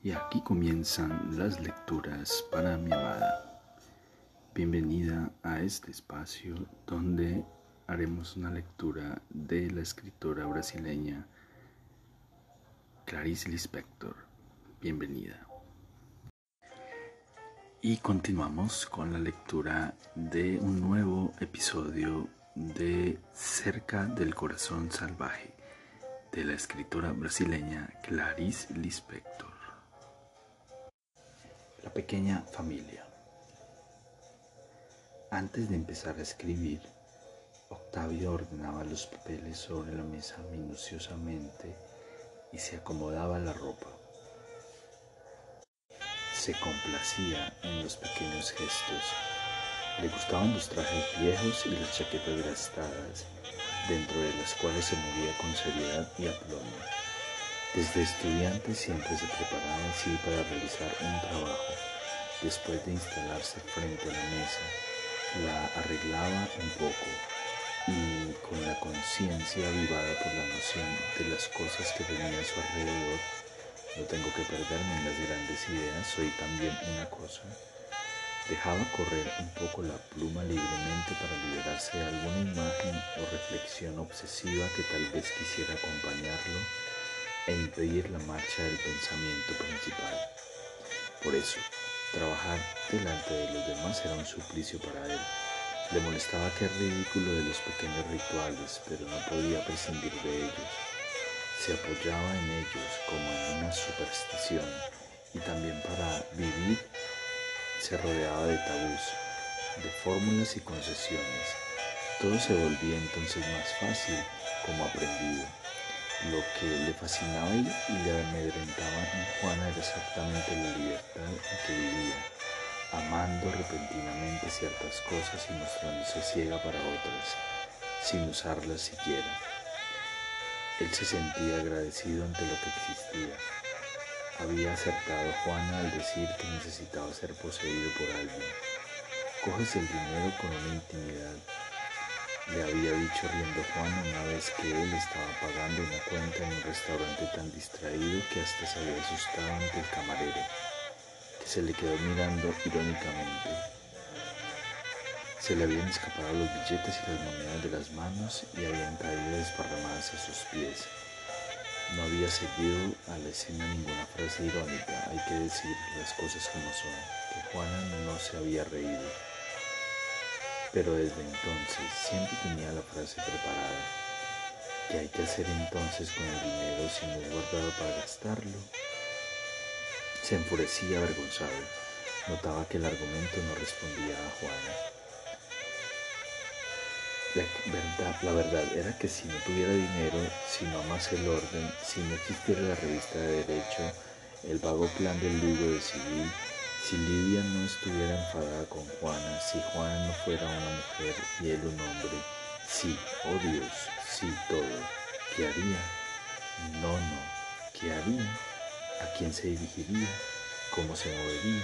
Y aquí comienzan las lecturas para mi amada. Bienvenida a este espacio donde haremos una lectura de la escritora brasileña Clarice Lispector. Bienvenida. Y continuamos con la lectura de un nuevo episodio de Cerca del Corazón Salvaje de la escritora brasileña Clarice Lispector. Pequeña familia. Antes de empezar a escribir, Octavio ordenaba los papeles sobre la mesa minuciosamente y se acomodaba la ropa. Se complacía en los pequeños gestos. Le gustaban los trajes viejos y las chaquetas gastadas, dentro de las cuales se movía con seriedad y aplomo. Desde estudiante siempre se preparaba así para realizar un trabajo. Después de instalarse frente a la mesa, la arreglaba un poco y con la conciencia avivada por la noción de las cosas que venían a su alrededor, no tengo que perderme en las grandes ideas, soy también una cosa. Dejaba correr un poco la pluma libremente para liberarse de alguna imagen o reflexión obsesiva que tal vez quisiera acompañarlo e impedir la marcha del pensamiento principal. Por eso, trabajar delante de los demás era un suplicio para él. Le molestaba aquel ridículo de los pequeños rituales, pero no podía prescindir de ellos. Se apoyaba en ellos como en una superstición y también para vivir se rodeaba de tabús, de fórmulas y concesiones. Todo se volvía entonces más fácil como aprendido. Lo que le fascinaba y le amedrentaba en Juana era exactamente la libertad en que vivía, amando repentinamente ciertas cosas y mostrándose ciega para otras, sin usarlas siquiera. Él se sentía agradecido ante lo que existía. Había acertado Juana al decir que necesitaba ser poseído por alguien. Coges el dinero con una intimidad le había dicho riendo Juan una vez que él estaba pagando una cuenta en un restaurante tan distraído que hasta se había asustado ante el camarero, que se le quedó mirando irónicamente. Se le habían escapado los billetes y las monedas de las manos y habían caído desparramadas a sus pies. No había seguido a la escena ninguna frase irónica, hay que decir las cosas como son, que Juana no se había reído pero desde entonces siempre tenía la frase preparada. ¿Qué hay que hacer entonces con el dinero si no es guardado para gastarlo? Se enfurecía avergonzado. Notaba que el argumento no respondía a Juana. La verdad, la verdad era que si no tuviera dinero, si no amase el orden, si no existiera la revista de Derecho, el vago plan del Lugo de Civil, si Lidia no estuviera enfadada con Juana, si Juana no fuera una mujer y él un hombre, sí, oh Dios, sí todo, ¿qué haría? No, no, ¿qué haría? ¿A quién se dirigiría? ¿Cómo se movería?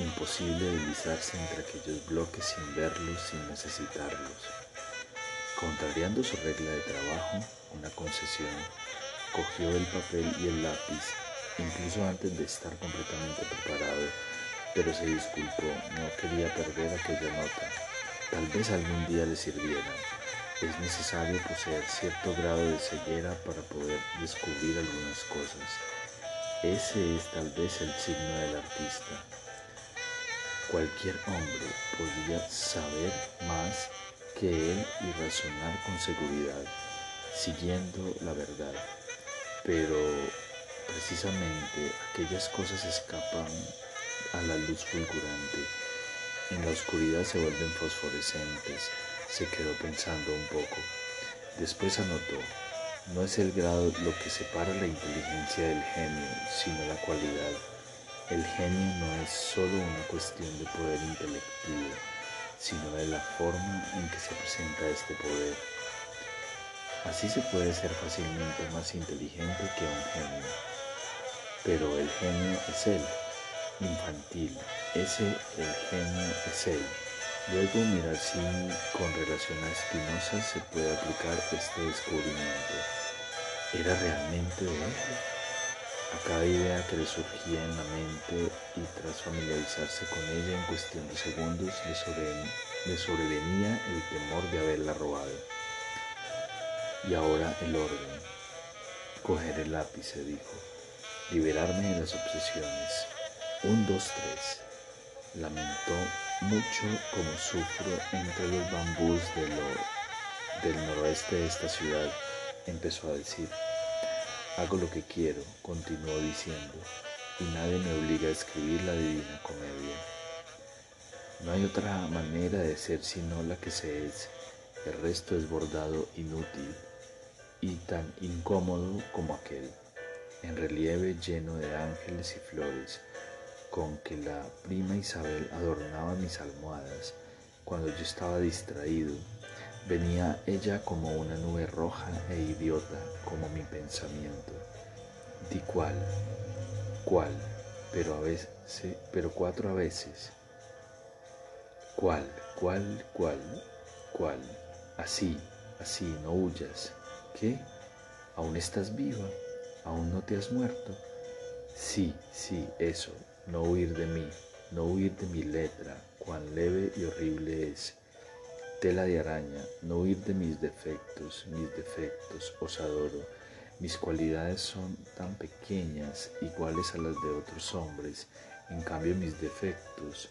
Imposible deslizarse entre aquellos bloques sin verlos, sin necesitarlos. Contrariando su regla de trabajo, una concesión, cogió el papel y el lápiz incluso antes de estar completamente preparado, pero se disculpó, no quería perder aquella nota. Tal vez algún día le sirviera. Es necesario poseer cierto grado de ceguera para poder descubrir algunas cosas. Ese es tal vez el signo del artista. Cualquier hombre podría saber más que él y razonar con seguridad, siguiendo la verdad. Pero Precisamente aquellas cosas escapan a la luz fulgurante. En la oscuridad se vuelven fosforescentes. Se quedó pensando un poco. Después anotó, no es el grado lo que separa la inteligencia del genio, sino la cualidad. El genio no es solo una cuestión de poder intelectivo, sino de la forma en que se presenta este poder. Así se puede ser fácilmente más inteligente que un genio pero el genio es él, infantil, ese el genio es él. Luego mirar si con relación a Spinoza se puede aplicar este descubrimiento. ¿Era realmente él? a cada idea que le surgía en la mente y tras familiarizarse con ella en cuestión de segundos le, sobrevenía el temor de haberla robado. Y ahora el orden. Coger el lápiz, se dijo. Liberarme de las obsesiones. Un, dos, tres. Lamentó mucho como sufro entre los bambús del noroeste de esta ciudad. Empezó a decir. Hago lo que quiero, continuó diciendo, y nadie me obliga a escribir la divina comedia. No hay otra manera de ser sino la que se es. El resto es bordado inútil y tan incómodo como aquel, en relieve lleno de ángeles y flores, con que la prima Isabel adornaba mis almohadas cuando yo estaba distraído Venía ella como una nube roja e idiota como mi pensamiento. Di cuál, cuál, pero a veces, pero cuatro a veces. ¿Cuál, cuál, cuál, cuál? Así, así, no huyas. ¿Qué? ¿Aún estás viva? ¿Aún no te has muerto? Sí, sí, eso, no huir de mí, no huir de mi letra, cuán leve y horrible es tela de araña, no huir de mis defectos, mis defectos, os adoro. Mis cualidades son tan pequeñas, iguales a las de otros hombres, en cambio mis defectos,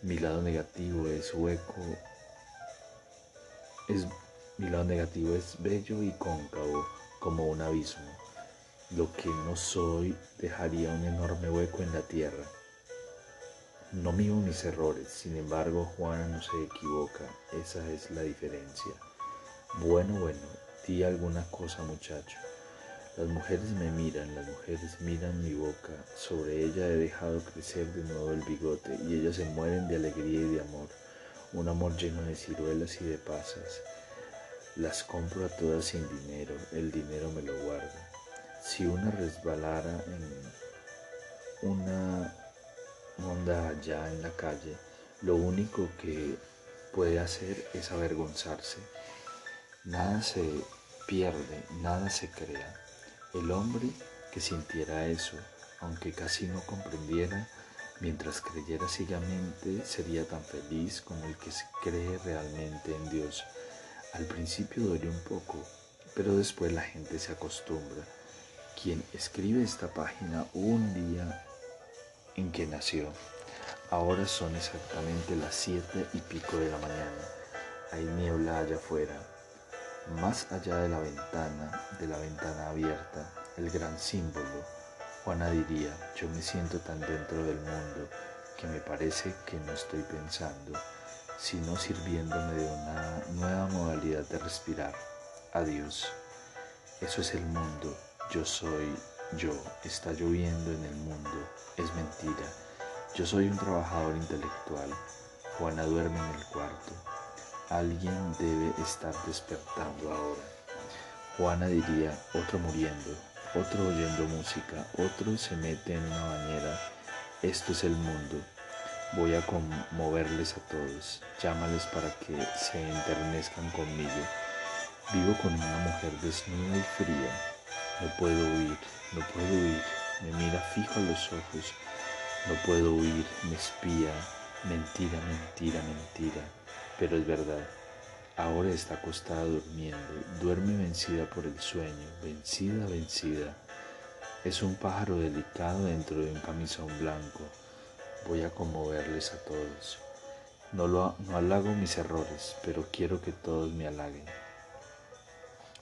mi lado negativo es hueco, es, mi lado negativo es bello y cóncavo como un abismo. Lo que no soy dejaría un enorme hueco en la tierra. No mimo mis errores, sin embargo Juana no se equivoca, esa es la diferencia. Bueno, bueno, di alguna cosa muchacho. Las mujeres me miran, las mujeres miran mi boca, sobre ella he dejado crecer de nuevo el bigote y ellas se mueren de alegría y de amor, un amor lleno de ciruelas y de pasas. Las compro a todas sin dinero, el dinero me lo guardo. Si una resbalara en una onda allá en la calle, lo único que puede hacer es avergonzarse. Nada se pierde, nada se crea. El hombre que sintiera eso, aunque casi no comprendiera, mientras creyera ciegamente, sería tan feliz como el que cree realmente en Dios. Al principio duele un poco, pero después la gente se acostumbra. Quien escribe esta página un día en que nació. Ahora son exactamente las siete y pico de la mañana. Hay niebla allá afuera. Más allá de la ventana, de la ventana abierta, el gran símbolo. Juana diría, yo me siento tan dentro del mundo que me parece que no estoy pensando, sino sirviéndome de una nueva modalidad de respirar. Adiós. Eso es el mundo. Yo soy yo, está lloviendo en el mundo, es mentira. Yo soy un trabajador intelectual. Juana duerme en el cuarto. Alguien debe estar despertando ahora. Juana diría, otro muriendo, otro oyendo música, otro se mete en una bañera. Esto es el mundo. Voy a conmoverles a todos. Llámales para que se enternezcan conmigo. Vivo con una mujer desnuda y fría no puedo huir, no puedo huir. Me mira fijo a los ojos. No puedo huir, me espía. Mentira, mentira, mentira. Pero es verdad. Ahora está acostada durmiendo. Duerme vencida por el sueño. Vencida, vencida. Es un pájaro delicado dentro de un camisón blanco. Voy a conmoverles a todos. No, lo, no halago mis errores, pero quiero que todos me halaguen.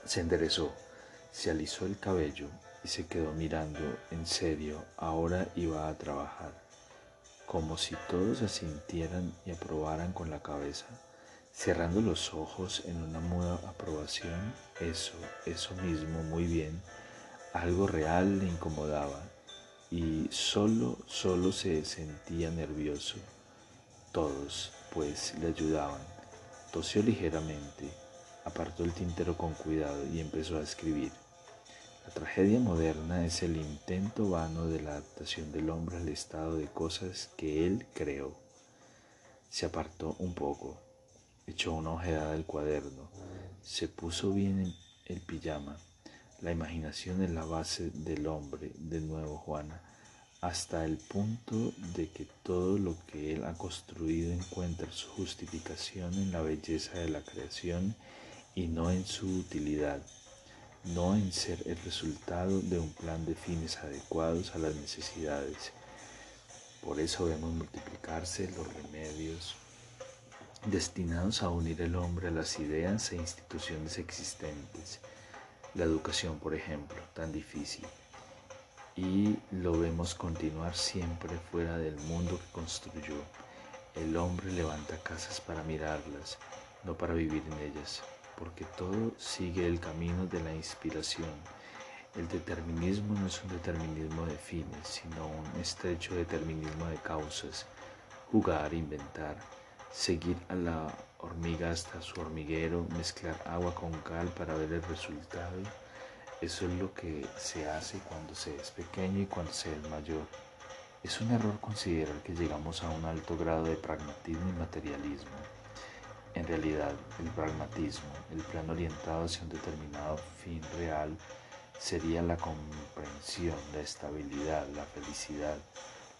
Se enderezó se alisó el cabello y se quedó mirando en serio, ahora iba a trabajar, como si todos asintieran y aprobaran con la cabeza, cerrando los ojos en una muda aprobación, eso, eso mismo, muy bien, algo real le incomodaba y solo, solo se sentía nervioso. Todos, pues, le ayudaban. Tosió ligeramente, apartó el tintero con cuidado y empezó a escribir. La tragedia moderna es el intento vano de la adaptación del hombre al estado de cosas que él creó. Se apartó un poco, echó una ojeada al cuaderno, se puso bien el pijama, La imaginación es la base del hombre, de nuevo Juana, hasta el punto de que todo lo que él ha construido encuentra su justificación en la belleza de la creación y no en su utilidad, no en ser el resultado de un plan de fines adecuados a las necesidades. Por eso vemos multiplicarse los remedios destinados a unir el hombre a las ideas e instituciones existentes la educación, por ejemplo, tan difícil. Y lo vemos continuar siempre fuera del mundo que construyó. El hombre levanta casas para mirarlas, no para vivir en ellas, porque todo sigue el camino de la inspiración. El determinismo no es un determinismo de fines, sino un estrecho determinismo de causas. Jugar, inventar, seguir a la hormiga hasta su hormiguero, mezclar agua con cal para ver el resultado. Eso es lo que se hace cuando se es pequeño y cuando se es mayor. Es un error considerar que llegamos a un alto grado de pragmatismo y materialismo. En realidad, el pragmatismo, el plan orientado hacia un determinado fin real, sería la comprensión, la estabilidad, la felicidad,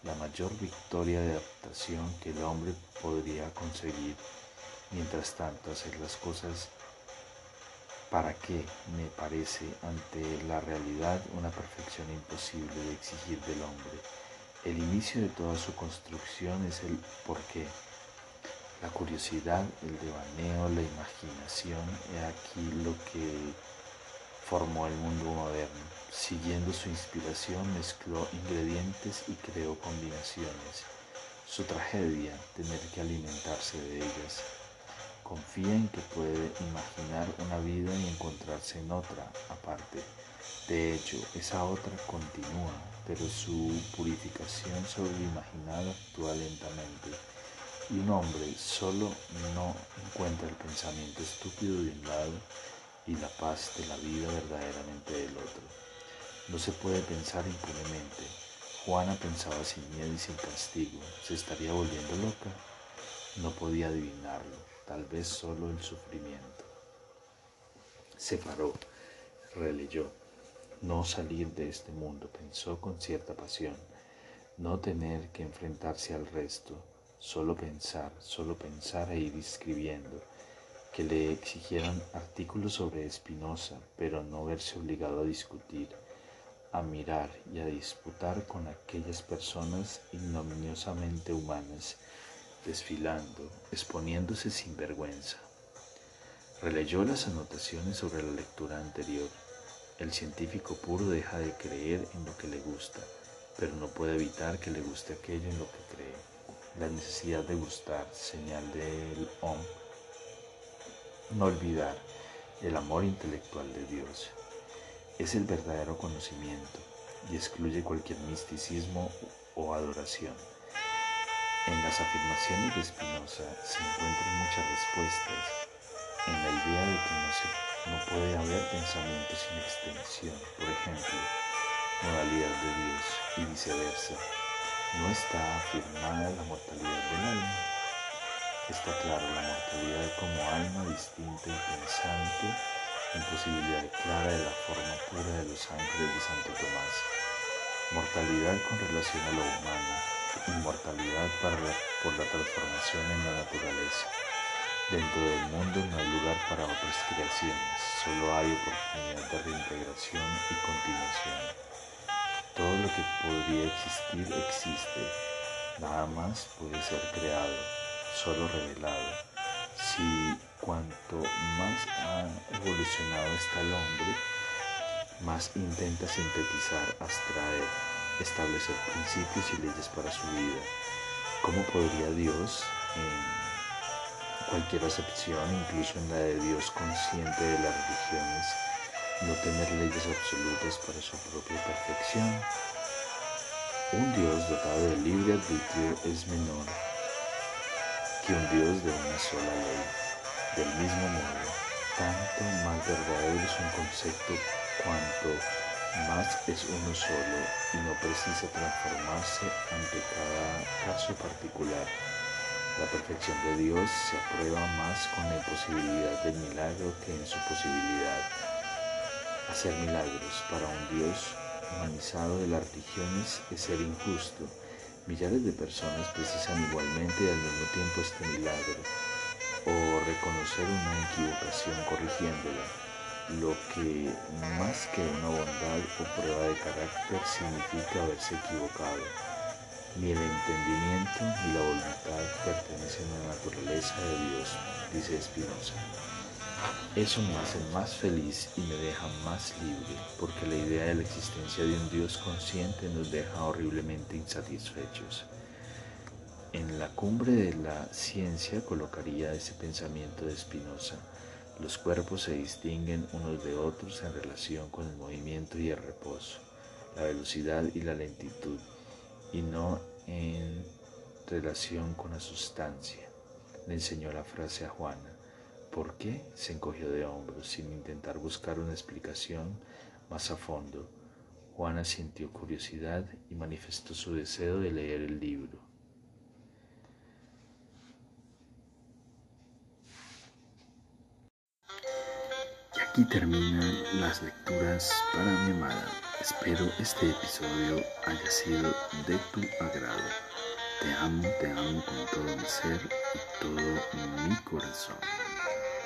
la mayor victoria de adaptación que el hombre podría conseguir Mientras tanto, hacer las cosas para qué me parece ante la realidad una perfección imposible de exigir del hombre. El inicio de toda su construcción es el por qué. La curiosidad, el devaneo, la imaginación, es aquí lo que formó el mundo moderno. Siguiendo su inspiración, mezcló ingredientes y creó combinaciones. Su tragedia, tener que alimentarse de ellas, confía en que puede imaginar una vida y encontrarse en otra aparte. De hecho, esa otra continúa, pero su purificación sobre lo imaginado actúa lentamente. Y un hombre solo no encuentra el pensamiento estúpido de un lado y la paz de la vida verdaderamente del otro. No se puede pensar impunemente. Juana pensaba sin miedo y sin castigo. ¿Se estaría volviendo loca? No podía adivinarlo tal vez solo el sufrimiento. Se paró, releyó, no salir de este mundo, pensó con cierta pasión, no tener que enfrentarse al resto, solo pensar, solo pensar e ir escribiendo, que le exigieran artículos sobre Espinosa, pero no verse obligado a discutir, a mirar y a disputar con aquellas personas ignominiosamente humanas desfilando, exponiéndose sin vergüenza. Releyó las anotaciones sobre la lectura anterior. El científico puro deja de creer en lo que le gusta, pero no puede evitar que le guste aquello en lo que cree. La necesidad de gustar, señal del OM. No olvidar el amor intelectual de Dios. Es el verdadero conocimiento y excluye cualquier misticismo o adoración. En las afirmaciones de Spinoza se encuentran muchas respuestas en la idea de que no, se, no puede haber pensamiento sin extensión, por ejemplo, modalidad de Dios y viceversa. No está afirmada la mortalidad del alma. Está claro la mortalidad como alma distinta y pensante, imposibilidad clara de la forma pura de los ángeles de Santo Tomás. Mortalidad con relación a lo humano, inmortalidad por la transformación en la naturaleza. Dentro del mundo no hay lugar para otras creaciones, solo hay oportunidad de reintegración y continuación. Todo lo que podría existir existe, nada más puede ser creado, solo revelado. Si cuanto más ha evolucionado está el hombre, más intenta sintetizar, abstraer, establecer principios y leyes para su vida. ¿Cómo podría Dios, en cualquier acepción, incluso en la de Dios consciente de las religiones, no tener leyes absolutas para su propia perfección? Un Dios dotado de libre arbitrio es menor que un Dios de una sola ley. Del mismo modo, tanto más verdadero es un concepto cuanto más es uno solo y no precisa transformarse ante cada caso particular. La perfección de Dios se aprueba más con la posibilidad del milagro que en su posibilidad. Hacer milagros para un Dios humanizado de las religiones es ser injusto. Millares de personas precisan igualmente y al mismo tiempo este milagro o reconocer una equivocación corrigiéndola, lo que más que una bondad o prueba de carácter significa haberse equivocado. Ni el entendimiento ni la voluntad pertenecen a la naturaleza de Dios, dice Spinoza. Eso me hace más feliz y me deja más libre, porque la idea de la existencia de un Dios consciente nos deja horriblemente insatisfechos. En la cumbre de la ciencia colocaría ese pensamiento de Spinoza. Los cuerpos se distinguen unos de otros en relación con el movimiento y el reposo, la velocidad y la lentitud, y no en relación con la sustancia. Le enseñó la frase a Juana. ¿Por qué? se encogió de hombros sin intentar buscar una explicación más a fondo. Juana sintió curiosidad y manifestó su deseo de leer el libro. Aquí terminan las lecturas para mi amada. Espero este episodio haya sido de tu agrado. Te amo, te amo con todo mi ser y todo mi corazón.